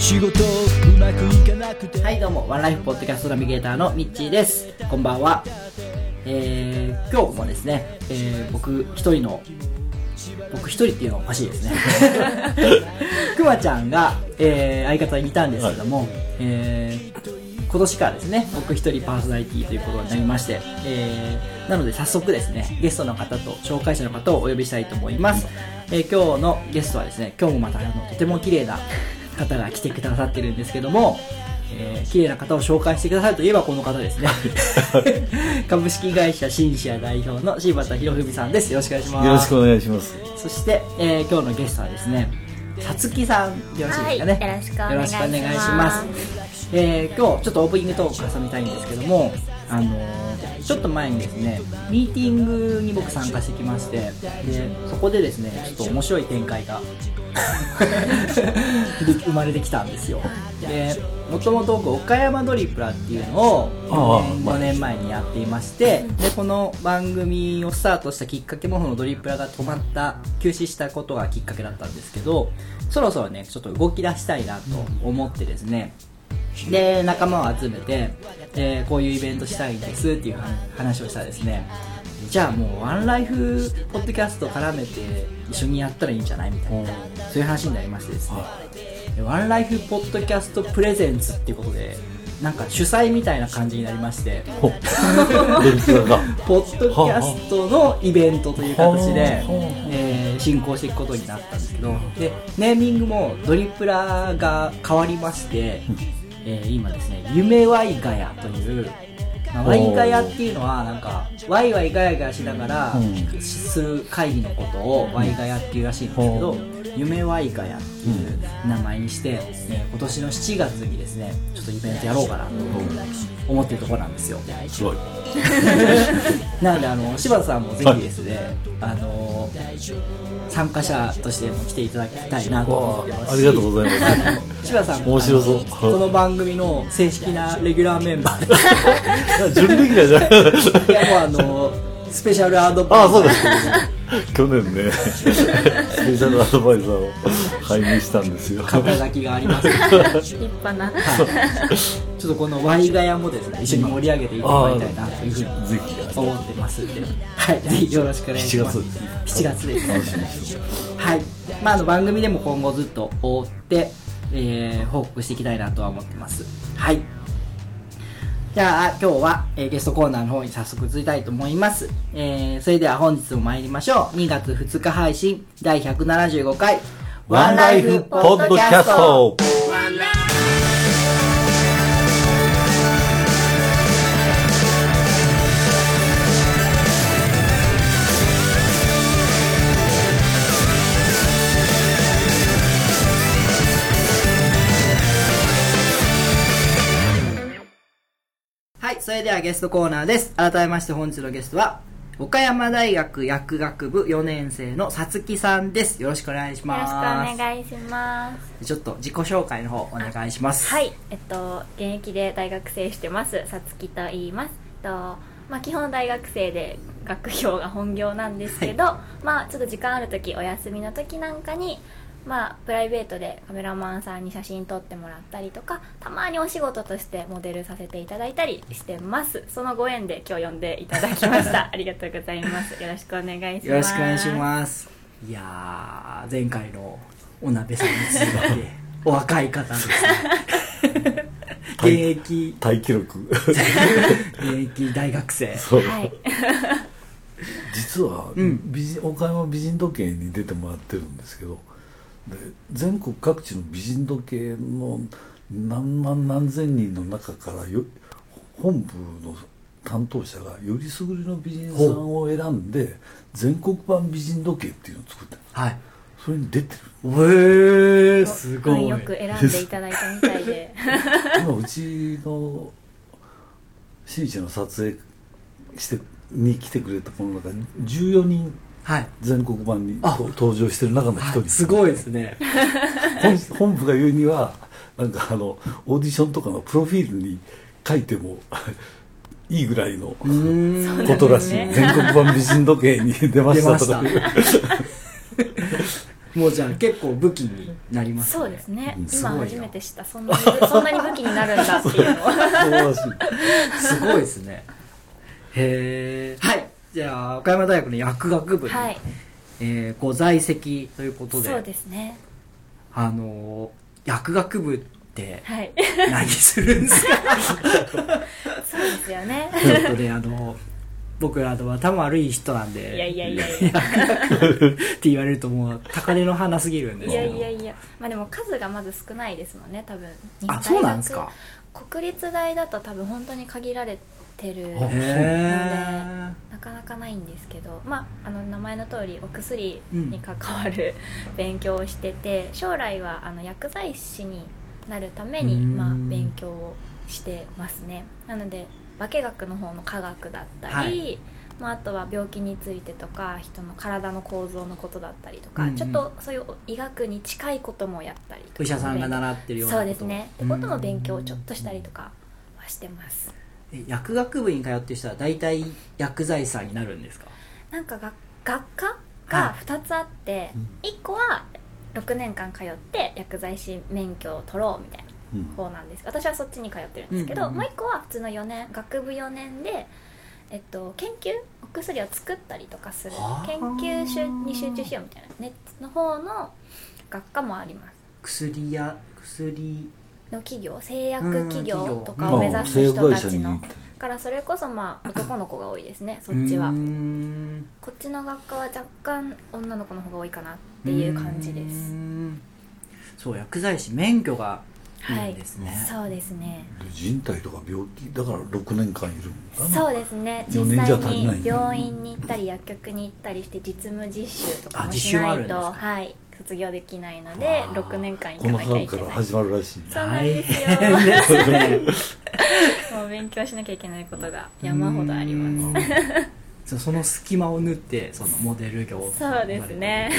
仕事うまくいかなくて。はいどうも。ワンライフポッドキャストナビゲーターのミッチーです。こんばんは。えー、今日もですね、えー、僕一人の僕一人っていうのはおかしいですね。くまちゃんが、えー、相方にいたんですけども、えー今年からですね僕一人パーソナリティということになりまして、えー、なので早速ですねゲストの方と紹介者の方をお呼びしたいと思います、えー今日のゲストはですね今日もまたあのとても綺麗な方が来てくださってるんですけどもえー綺麗な方を紹介してくださるといえばこの方ですね。株式会社シンシア代表の柴田博文さんです。よろしくお願いします。よろしくお願いします。そして、えー今日のゲストはですねさつきさんよろしいですかね、はいよろしくお願いします。よろしくお願いします。えー今日ちょっとオープニングトークを挟みたいんですけどもあのーちょっと前にですねミーティングに僕参加してきましてでそこでですねちょっと面白い展開が で生まれてきたんですよ。でもともと僕岡山ドリプラっていうのをああ4年 ,5 年前にやっていましてでこの番組をスタートしたきっかけもそのドリプラが止まった休止したことがきっかけだったんですけどそろそろねちょっと動き出したいなと思ってですねで仲間を集めて、えーこういうイベントしたいんですっていう話話をしたらですねじゃあもうワンライフポッドキャスト絡めて一緒にやったらいいんじゃないみたいなそういう話になりましてですね。でワンライフポッドキャストプレゼンツっていうことでなんか主催みたいな感じになりまして。ポッドキャストのイベントという形ではあ、えー進行していくことになったんですけどでネーミングもドリプラが変わりまして、えー今ですね夢ワイガヤという、まあ、ワイガヤっていうのはなんかワイワイガヤガヤしながらうん。する会議のことをワイガヤっていうらしいんですけど、夢ワイガヤっていう名前にして、えー今年の7月にですねちょっとイベントやろうかなと思ってるところなんですよ。すごい。なのであの柴田さんもぜひですね、あの参加者としても来ていただきたいなと思ってます。あありがとうございます。柴田さんも面白そう。この番組の正式なレギュラーメンバーで。準レギュラーじゃない。いやもうあのスペシャルアドバイザー。ああ、そうです。去年ね、スペシャルアドバイザーを拝任したんですよ。肩書きがあります。ので、はい、立派なちょっとこのワイガヤもですね一緒に盛り上げていただきたいなというふうにぜひ、思ってます。んで、はい、ぜひよろしくお願いし7ます。月。7月です。楽しみにしてます。はい、まあ、あの番組でも今後ずっと追って、えー報告していきたいなとは思ってます。はいじゃあ今日は、えーゲストコーナーの方に早速移りたいと思います、えーそれでは本日も参りましょう。2月2日配信第175回ワンライフポッドキャストいそれではゲストコーナーです。改めまして本日のゲストは岡山大学薬学部4年生のさつきさんです。よろしくお願いしよろしくますお願いします。ちょっと自己紹介の方お願いします。はい。えっと現役で大学生してます。さつきと言います。えっとまあ基本大学生で学業が本業なんですけど、まあちょっと時間ある時お休みの時なんかにまあプライベートでカメラマンさんに写真撮ってもらったりとかたまにお仕事としてモデルさせていただいたりしてます。そのご縁で今日呼んでいただきました。ありがとうございます。よろしくお願いします。よろしくお願いします。いやー前回のお鍋さんに続いて お若い方ですね。現役。タイ記録。現役大学生。そう。はい。実は、うん。美人岡山美人時計に出てもらってるんですけどで全国各地の美人時計の何万何千人の中からよ本部の担当者がよりすぐりの美人さんを選んで全国版美人時計っていうのを作ってるはい。それに出てる。へえすごい。運よく選んでいただいたみたいで。今うちの新一の撮影してに来てくれたこの中に14人はい。全国版に登場してる中の一人、すごいですね。本本部が言うにはなんかあのオーディションとかのプロフィールに書いても いいぐらいのことらしい、そうなんです全国版美人時計に出ましたとか。もうじゃあ結構武器になりますね。そうですね。うん。今初めて知った。そんなに そんなに武器になるんだっていうのをそうらしい。すごいですね。へえはいじゃあ岡山大学の薬学部に、はい。えーご在籍ということでそうですね。あのー薬学部ってはい。何するんですか？そうですよね。ちょっとねあの僕あの頭悪い人なんでいやいやいやいや。って言われるともう高嶺の花すぎるんですいけど。やいやいや。まあでも数がまず少ないですもんね多分。あそうなんですか？国立大だと多分本当に限られてるあへえなかなかないんですけど、まあ、あの名前の通りお薬に関わる 勉強をしてて将来はあの薬剤師になるために、うん。まあ、勉強をしてますね。なので化学の方の科学だったり、はい。まあ、あとは病気についてとか人の体の構造のことだったりとか、うんうん。ちょっとそういう医学に近いこともやったりとか。お医者さんが習ってるようなこと。そうですね。ってことの勉強をちょっとしたりとかはしてます。え薬学部に通ってる人は大体薬剤師さんになるんですか？なんかが学科はがい2つあって、1個は6年間通って薬剤師免許を取ろうみたいなうん方なんです。私はそっちに通ってるんですけど、うんうんうん。もう1個は普通の4年学部4年で、えっと、研究お薬を作ったりとかする。はあ。研究集に集中しようみたいな。ネットの方の学科もあります。薬や薬の企業製薬企業とまかを目指す人たちのにからそれこそまあ男の子が多いですねそっちは。うーん。こっちの学科は若干女の子の方が多いかなっていう感じです。ん。そう薬剤師免許がいはいですね、そうですね。人体とか病気だから6年間いるのかな。そうですね。四実際に病院に行ったり薬局に行ったりして実務実習とかあも実習もあるんしないとですか？はい卒業できないのでわあ6年間行かなきゃい春からけない。始まるらしいそうなんですよ。もう勉強しなきゃいけないことが山ほどあります。すその隙間を縫ってそのモデル業をそうですね。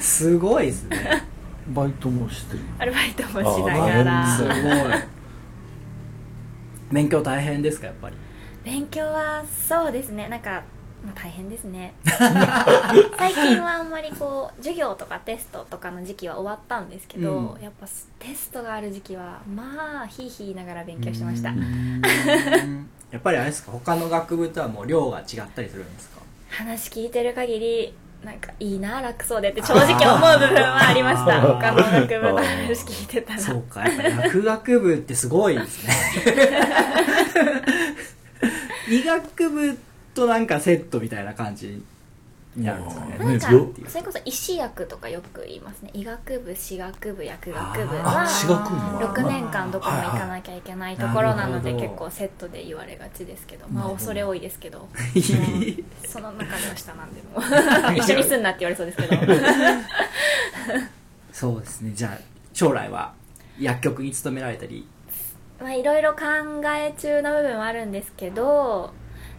すごいですね。バイトもしてる。アルバイトもしながら。すごい。勉強大変ですかやっぱり？勉強はそうですね。なんか、まあ、大変ですね。最近はあんまりこう授業とかテストとかの時期は終わったんですけど、うん。やっぱテストがある時期はまあひいひい言いながら勉強してました。やっぱりあれですか他の学部とはもう量が違ったりするんですか？話聞いてる限りなんかいいな楽そうでって正直思う部分はありました。他の学部の話聞いてたら。そうかやっぱり薬学部ってすごいですね。医学部となんかセットみたいな感じになるんですかね。あなんかそれこそ医師薬とかよく言いますね。医学部私学部薬学部あは。あ私学部もある6年間どこも行かなきゃいけないところなので結構セットで言われがちですけどまあ恐れ多いですけど。その中の下なんでもう一緒にすんなって言われそうですけど。そうですね。じゃあ将来は薬局に勤められたり。まあいろいろ考え中の部分はあるんですけど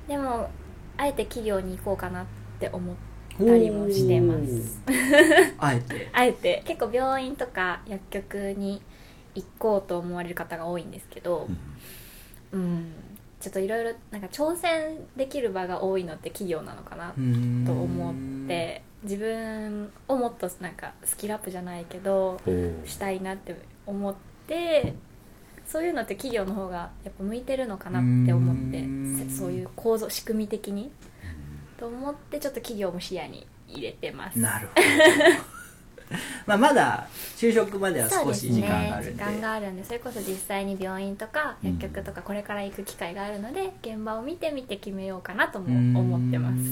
でもあえて企業に行こうかなって思ったりもしてます。あえて。あえて。結構病院とか薬局に行こうと思われる方が多いんですけどうんうん。ちょっといろいろなんか挑戦できる場が多いのって企業なのかなと思って自分をもっとなんかスキルアップじゃないけどしたいなって思ってそういうのって企業の方がやっぱ向いてるのかなって思ってそういう構造仕組み的に。と思ってちょっと企業も視野に入れてます。なるほど。まあまだ就職までは少し時間があるんで。ね。時間があるんでそれこそ実際に病院とか薬局とかこれから行く機会があるので現場を見てみて決めようかなとも思ってます。す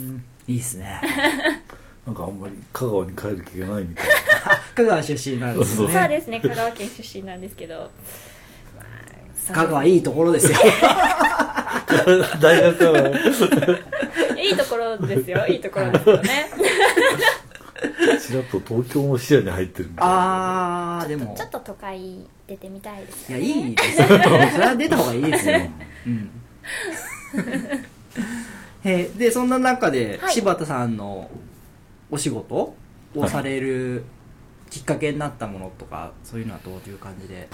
いいですね。なんかあんまり香川に帰る気がないみたい。香川出身なんですそうねそう。ですね。香川県出身なんですけど、まあ香川いいところですよ。な 大学は。いいところですよ。いいところですよね。ちらっと東京も視野に入ってるみたいな。あーでも。ちょっと都会出てみたいですいやいいですよ。それは出た方がいいですよ、うん、へでそんな中で、はい。柴田さんのお仕事をされるきっかけになったものとかそういうのはどういう感じで？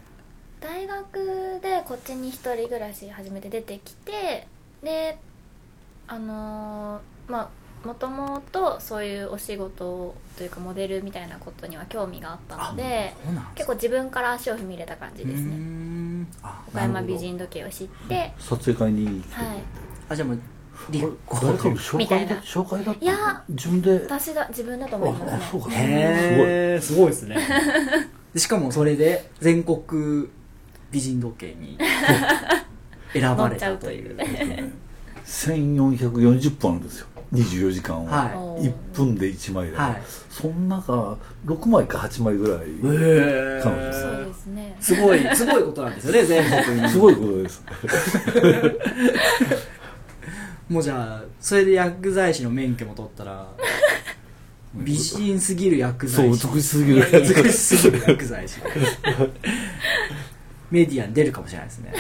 大学でこっちに一人暮らし始めて出てきてであのーまあもともとそういうお仕事というかモデルみたいなことには興味があったので結構自分から足を踏み入れた感じですね。岡山美人時計を知って撮影会に来てて、はい。あじゃあもう立これ誰かの紹みたいな。介だ紹介だったいや自分で？私だ自分だと思います。ねああそうか。へえすごい。ですね。でしかもそれで全国美人時計に選ばれたという。乗っちゃうという1440分あるんですよ。24時間は、はい。おー1分で1枚で、はい。その中6枚か8枚ぐらい、へ彼女そうですね。すごいすごいことなんですよね 全国に。すごいことです。もうじゃあそれで薬剤師の免許も取ったら 美人すぎる薬そう剤師美しすぎるやつ美しすぎる薬剤師メディアに出るかもしれないですね。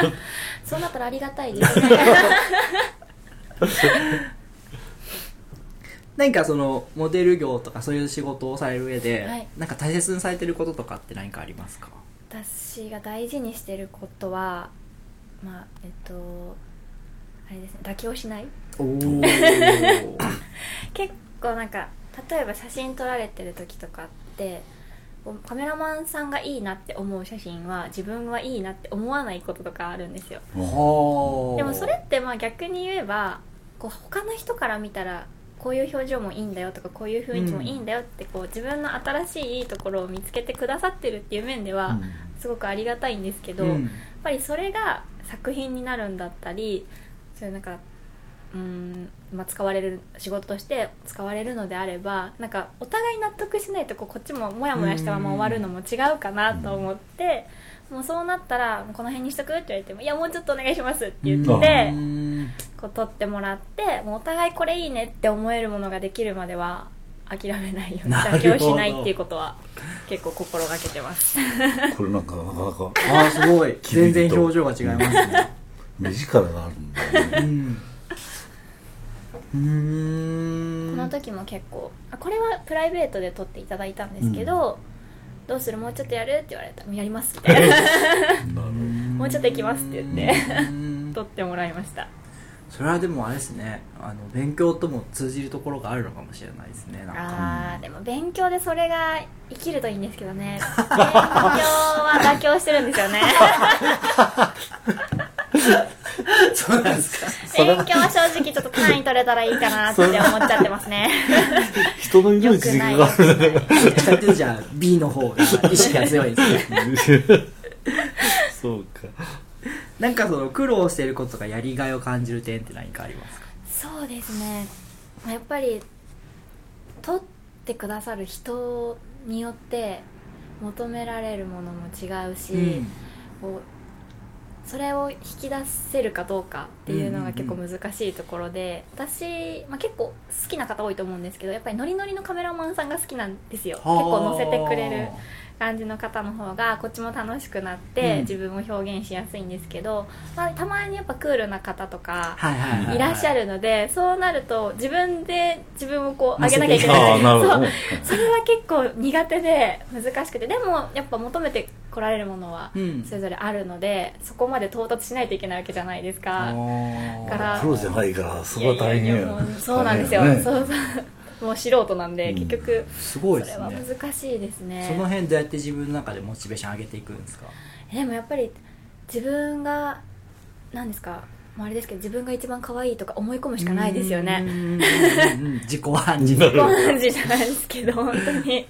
そうなったらありがたいですね 何かそのモデル業とかそういう仕事をされる上で、はい。なんか大切にされてることとかって何かありますか？私が大事にしてることはまあえっとあれですね妥協しない。結構なんか例えば写真撮られてる時とかってカメラマンさんがいいなって思う写真は自分はいいなって思わないこととかあるんですよ。はでもそれってまあ逆に言えばこう他の人から見たらこういう表情もいいんだよとかこういう雰囲気もいいんだよってこう自分の新しいいいところを見つけてくださってるっていう面ではすごくありがたいんですけど、うん。やっぱりそれが作品になるんだったりそういうなんかうーん、まあ、使われる仕事として使われるのであればなんかお互い納得しないとこうこっちもモヤモヤしたまま終わるのも違うかなと思って、もうそうなったらこの辺にしとくって言われてもいやもうちょっとお願いしますって言って、うん。こう撮ってもらってもうお互いこれいいねって思えるものができるまでは諦めないように妥協しないっていうことは結構心がけてます。これなんかなかなか ああすごい。全然表情が違いますね。目力があるんだよね。うんこの時も結構あこれはプライベートで撮っていただいたんですけど、どうする？もうちょっとやる？って言われたらやりますって。なるもうちょっと行きますって言ってうん。撮ってもらいました。それはでもあれですね。あの勉強とも通じるところがあるのかもしれないですね。あーでも勉強でそれが生きるといいんですけどね。勉強は妥協してるんですよね そうなんですか。勉強は正直ちょっと単位取れたらいいかなって思っちゃってますね。人のよ命にくない関わるよくない。どっちかっていうとじゃあ B の方が意識が強いですね。そうか。なんかその苦労してることとかやりがいを感じる点って何かありますか？そうですね。やっぱり撮ってくださる人によって求められるものも違うし、こうそれを引き出せるかどうかっていうのが結構難しいところで、私、まあ、結構好きな方多いと思うんですけどやっぱりノリノリのカメラマンさんが好きなんですよ。結構載せてくれる感じの方の方がこっちも楽しくなって、うん。自分を表現しやすいんですけど、まあ、たまにやっぱクールな方とかはいはいはいはい。いらっしゃるのでそうなると自分で自分をこう上げなきゃいけあないそう。それは結構苦手で難しくて。でもやっぱ求めてこられるものはうん。それぞれあるので、そこまで到達しないといけないわけじゃないですか。だからプロじゃないからそこは大変そうなんですよ、ね。そうそう。もう素人なんで、うん。結局すごいそれは難しいですね。その辺どうやって自分の中でモチベーション上げていくんですか？でもやっぱり自分が何ですかまああれですけど自分が一番可愛いとか思い込むしかないですよね。うん。うんうんうん自己暗示じじゃないですけど本当に。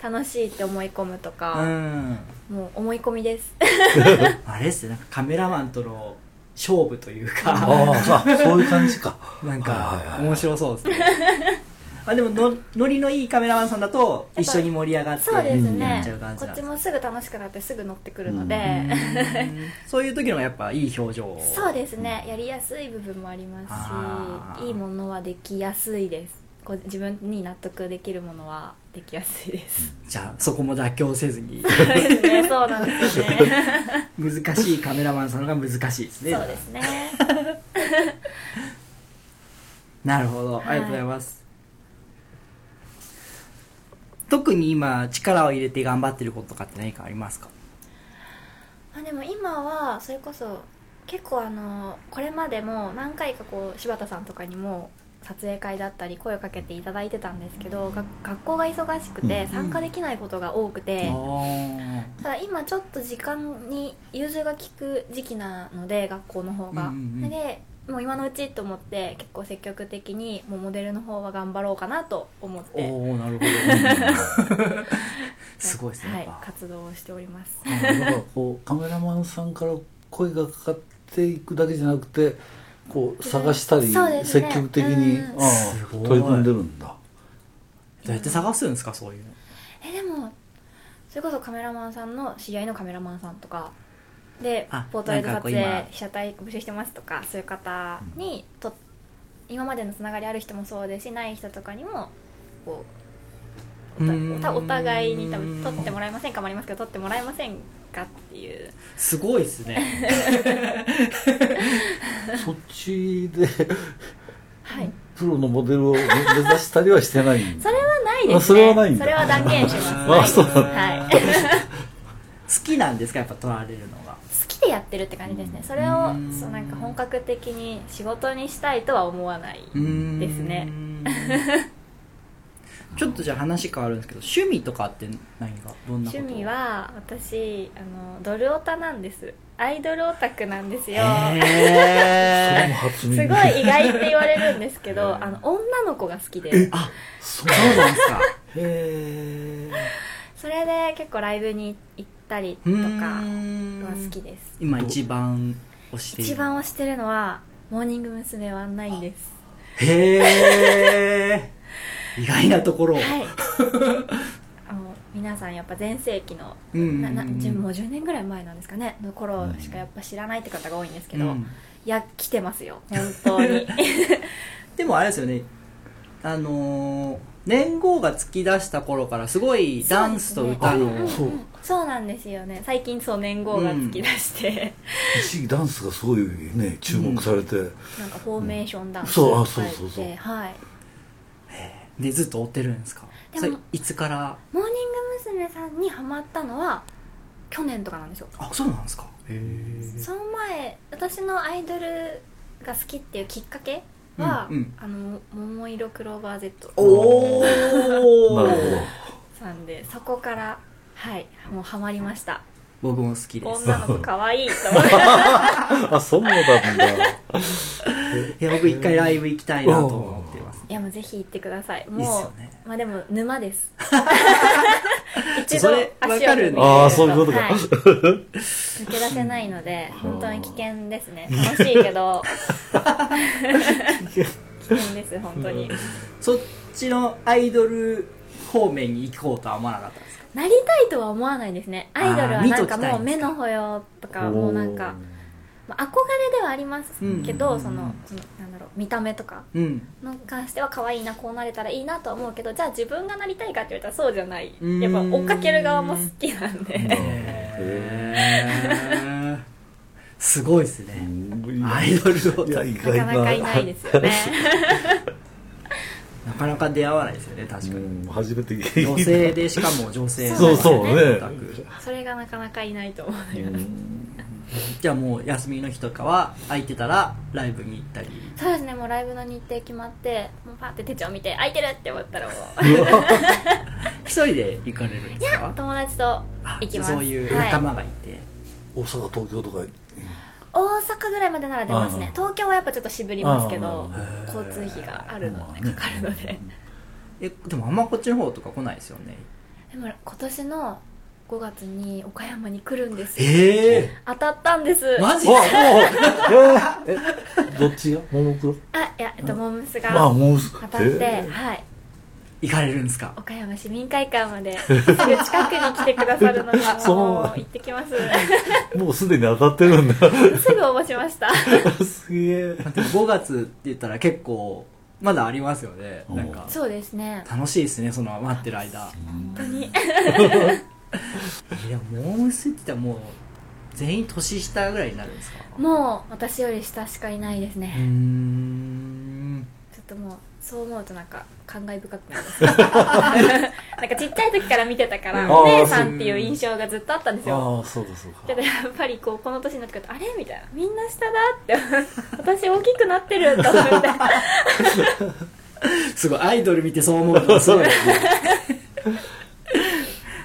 楽しいって思い込むとうか、んもう思い込みです。あれですねなんかカメラマンとの勝負というか。ああそういう感じか。なんか面白そうですね。あでものノリのいいカメラマンさんだと一緒に盛り上がってそうですやねっちゃう感じこっちもすぐ楽しくなってすぐ乗ってくるので、うん。そういう時のやっぱいい表情。をそうですね。やりやすい部分もありますしいいものはできやすいですこう自分に納得できるものはできやすいです、じゃあそこも妥協せずに。そうですね。そうなんです。よね 難しいカメラマンさんのが難しいですね。そうですね。なるほど、はい。ありがとうございます。特に今力を入れて頑張ってることとかって何かありますか？あでも今はそれこそ結構あのこれまでも何回かこう柴田さんとかにも撮影会だったり声をかけていただいてたんですけどが学校が忙しくてうん参加できないことが多くて、あただ今ちょっと時間に融通が利く時期なので学校の方が、うんうんうん。でもう今のうちと思って結構積極的にもうモデルの方は頑張ろうかなと思っおて。おなるほど。すごいですね、はい活動をしております。あだからこうカメラマンさんから声がかかっていくだけじゃなくてこう探したり、そうですね。積極的に、うん。ああすごい。取り組んでるんだどうやって探すんですかそういうの。えでもそれこそカメラマンさんの知り合いのカメラマンさんとかであポートレート撮なんかこう今。影被写体募集してますとかそういう方にと今までのつながりある人もそうですしない人とかにもこうおたうーんおたお互いに多分撮ってもらえませんかもありますけど撮ってもらえませんかっていう。すごいですね。そっちではい。プロのモデルを目指したりはしてないそれはないですね。あそれはないんだ。それは断言します。あそうなんだはい。好きなんですか？やっぱ撮られるのが好きでやってるって感じですね。それをうん。そうなんか本格的に仕事にしたいとは思わないですね ちょっとじゃあ話変わるんですけど趣味とかって何が？どんなこと？趣味は私あのドルオタなんです。アイドルオタクなんですよ。それもへ初す耳ごい意外って言われるんですけどあの女の子が好きで。あそうそうなんですか？へえそれで結構ライブに行ったりとかは好きです。今一番推している。一番推してるのはモーニング娘。ワンナインです。へえ意外なところはい。あの皆さんやっぱ全盛期のうんうんうん。なもう10年ぐらい前なんですかね。の頃しかやっぱ知らないって方が多いんですけど、うん。いや来てますよ。本当に。でもあれですよね。あのー年号が突き出した頃からすごいダンスと歌の、うんう。んそうそうなんですよね。最近そう年号が突き出して、一時期ダンスがすごいね注目されて、なんかフォーメーションダンスそうそうそうそう。はいでずっと追ってるんですか？でもそれいつから？モーニング娘。さんにハマったのは去年とかなんですよ。あそうなんですか。へえその前私のアイドルが好きっていうきっかけは、うんうん。あの「桃色クローバー Z」おおなるほど。さんでそこからはいもうハマりました。僕も好きです。女の子可愛いと思って。あそうなんだ。いや僕一回ライブ行きたいなと思いやもうぜひ行ってください。もういいっすよね。まあでも沼です。一それわかるね。あーそういうことか。はい。抜け出せないので本当に危険ですね。楽しいけど。危険です本当に。そっちのアイドル方面に行こうとは思わなかったんですか？なりたいとは思わないですね。アイドルはなんかもう目の保養とかもうなんか、まあ、憧れではありますけど、うんそのそのなんだろう見た目とかうん。の関しては可愛いなこうなれたらいいなとは思うけどじゃあ自分がなりたいかって言われたらそうじゃない。うん。やっぱ追っかける側も好きなんで。へー。すごいですね。アイドルを。なかなかいないですよね。なかなか出会わないですよね確かうにん。初めて女性でしかも女性そうそうね。それがなかなかいないと思いますじゃあもう休みの日とかは空いてたらライブに行ったり。そうですねもうライブの日程決まってもうパッて手帳見て空いてるって思ったらもう。一人で行かれるんですか？友達とあ行きます。そういうはい仲間がいて、大阪東京とか。大阪ぐらいまでなら出ますね。東京はやっぱちょっと渋りますけど交通費があるのまあねかかるのでえでもあん。まこっちの方とか来ないですよねでも今年の5月に岡山に来るんですええ当たったんです。マジ？わもう。えーえどっちが？ももクロあいやえっとモームスあがもう当たって、はい。行かれるんですか？岡山市民会館まですぐ近くに来てくださるので そう。もう行ってきます。もうすでに当たってるんだ。すぐ応募しました。すげえ。でも5月って言ったら結構まだありますよね。なんかそうですね。楽しいですねその待ってる間。本当にいやモームスって言ったらもう全員年下ぐらいになるんですか？もう私より下しかいないですね、ん。ちょっともうそう思うとなんか感慨深くなります。なんかちっちゃい時から見てたからうんお姉さんっていう印象がずっとあったんですよ。ああそうかそうか。けどやっぱりこうこの年になってくるとあれ？みたいな。みんな下だって。私大きくなってると思ってすごいアイドル見てそう思うのすごいですね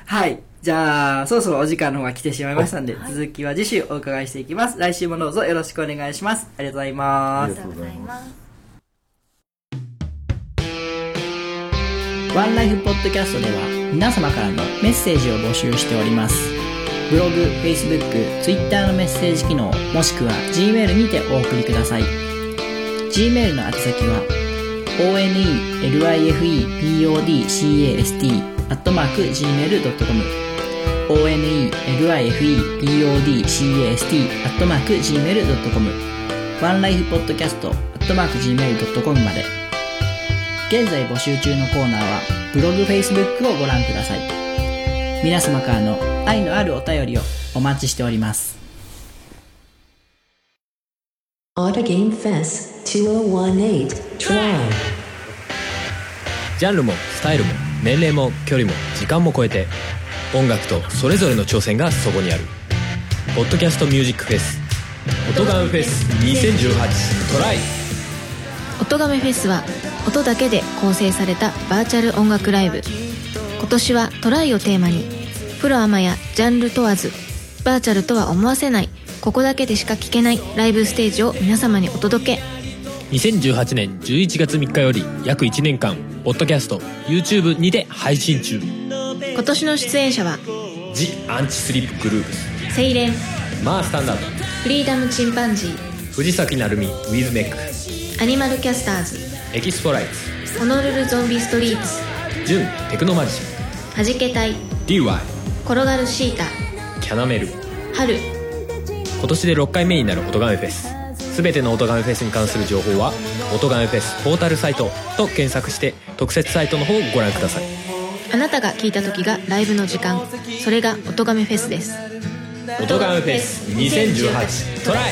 はいじゃあそろそろお時間の方が来てしまいましたんで、続きは次週お伺いしていきます。来週もどうぞよろしくお願いします。ありがとうございます。ありがとうございます。ワンライフポッドキャストでは皆様からのメッセージを募集しております。ブログ、Facebook、Twitter のメッセージ機能、もしくは Gmail にてお送りください。Gmail の宛先は onelifepodcast アットマーク gmail.com onelifepodcast アットマーク gmail.com ワンライフポッドキャストアットマーク gmail.com まで。現在募集中のコーナーはブログ Facebook をご覧ください。皆様からの愛のあるお便りをお待ちしております。Auto Game Fest 2018 Try. ジャンルもスタイルも年齢も距離も時間も超えて音楽とそれぞれの挑戦がそこにある「ポッドキャストミュージックフェス」「音ガンフェス2018トライ」音亀フェスは音だけで構成されたバーチャル音楽ライブ。今年はトライをテーマにプロアマやジャンル問わずバーチャルとは思わせないここだけでしか聴けないライブステージを皆様にお届け。2018年11月3日より約1年間ポッドキャスト YouTube にて配信中今年の出演者は「ジ・アンチスリップグループスセイレン」「マースタンダード」フリーダムチンパンジー「藤崎鳴海ウィズメック」アニマルキャスターズ「エキスポライツ。ホノルルゾンビストリート」「ジュンテクノマジシはじけたい DY」転がるシータ「キャナメル」春。今年で6回目になる音ガメフェス。全ての音ガメフェスに関する情報は「音ガメフェスポータルサイト」と検索して特設サイトの方をご覧くださいあなたが聴いた時がライブの時間。それが音亀フェスです。音ガメフェス2018トライ。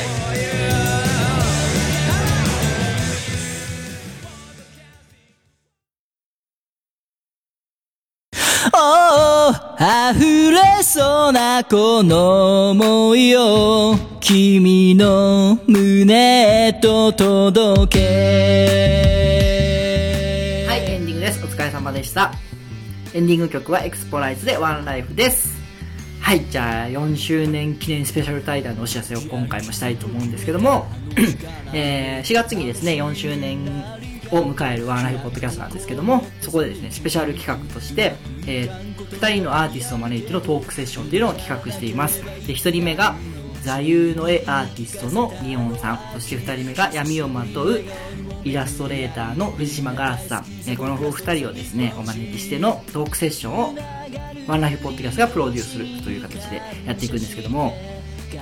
おお溢れそうなこの想いを君の胸へと届け。はいエンディングです。お疲れ様でしたエンディング曲はエクスポライズでワンライフです。はいじゃあ4周年記念スペシャル対談のお知らせを今回もしたいと思うんですけども、えー4月にですね4周年を迎えるワンライフポッドキャストなんですけどもそこでですねスペシャル企画として、え2人のアーティストを招いてのトークセッションというのを企画しています。で1人目が座右の絵アーティストのニオンさん。そして2人目が闇をまとうイラストレーターの藤島ガラスさん、えこのお二人をですねお招きしてのトークセッションをワンライフポッドキャストがプロデュースするという形でやっていくんですけども、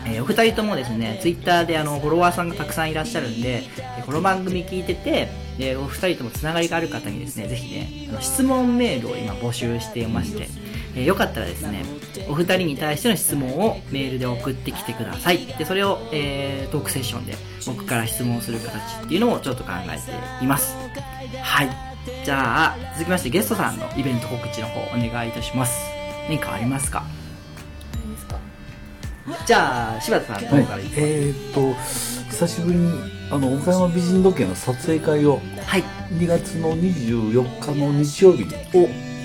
えーお二人ともですね、ツイッターであのフォロワーさんがたくさんいらっしゃるんで、この番組聞いてて、でお二人ともつながりがある方にですね、ぜひね、あの質問メールを今募集していまして、えーよかったらですね、お二人に対しての質問をメールで送ってきてください。で、それを、えートークセッションで僕から質問する形っていうのをちょっと考えています。はい。じゃあ、続きましてゲストさんのイベント告知の方お願いいたします。何かありますか？じゃあ、柴田さんのはい方からいきます？えーっと久しぶりにあの岡山美人時計の撮影会をはい。2月の24日の日曜日に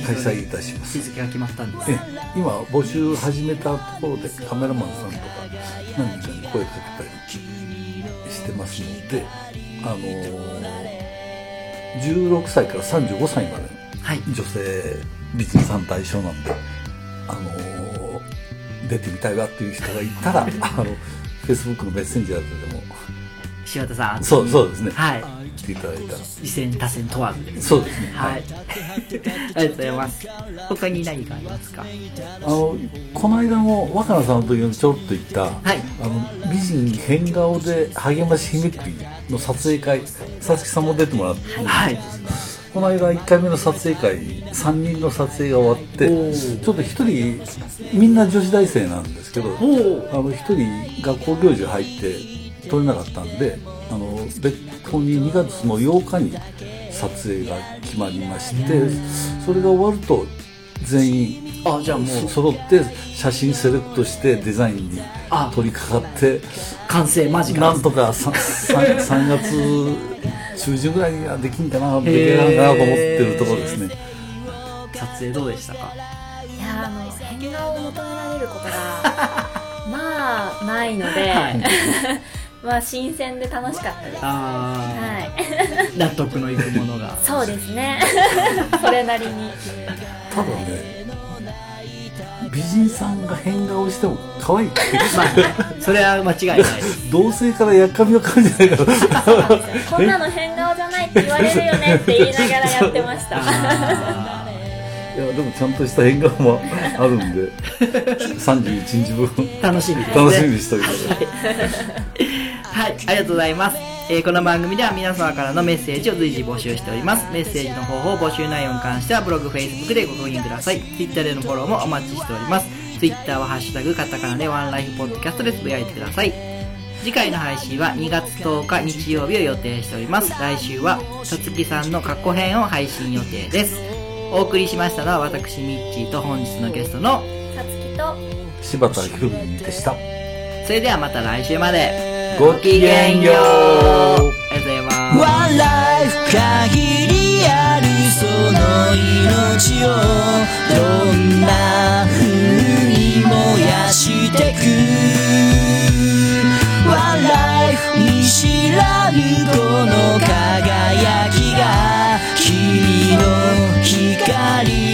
開催いたします日付が決まったんです。え今募集始めたところでカメラマンさんとか何人かに声かけたりしてますのであのー16歳から35歳まではい。の女性美人さん対象なんであのー出てみたいわっていう人がいたら あの Facebook のメッセンジャーででも柴田さん。そうそうですねはい。来ていただいたら次戦多戦問わずです。そうですねはい。ありがとうございます。他に何かありますか？あのこの間の若菜さんの時にちょろっと言った、いあの美人変顔で励まし姫っぴの撮影会さつきさんも出てもらって、はいこの間1回目の撮影会3人の撮影が終わってちょっと1人みんな女子大生なんですけどあの1人学校行事入って撮れなかったんであの別個に2月の8日に撮影が決まりましてそれが終わると全員あじゃあもう。そ揃って写真セレクトしてデザインにあ。取り掛かって完成間近なんとか 3, 3, 月中旬ぐらいにはできんかなできるかなと思ってるところですね。撮影どうでしたか？いやあの変顔を求められることがまあないので、はい まあ新鮮で楽しかったです。あはい。ー納得のいくものが。そうですね。それなりに。ただね美人さんが変顔しても可愛い。まあ それは間違いないです。同性からやっかみを感じないから。こんなの変顔じゃないって言われるよねって言いながらやってました。あいやでもちゃんとした変顔もあるんで。31日分。ー楽しみですね。楽しみにしておりますはい、ありがとうございます。えーこの番組では皆様からのメッセージを随時募集しております。メッセージの方法、募集内容に関してはブログ、Facebook でご確認ください。Twitter でのフォローもお待ちしております。Twitter はハッシュタグ、カタカナでワンライフポッドキャストでつぶやいてください。次回の配信は2月10日日曜日を予定しております。来週は、さつきさんの過去編を配信予定です。お送りしましたのは私、ミッチーと本日のゲストの、さつきと柴田ひろみでしたそれではまた来週まで。ごきげんよう。ありがとうございます。ワンライフ限りあるその命をどんな風に燃やしてく。ワンライフ見知らぬこの輝きが君の光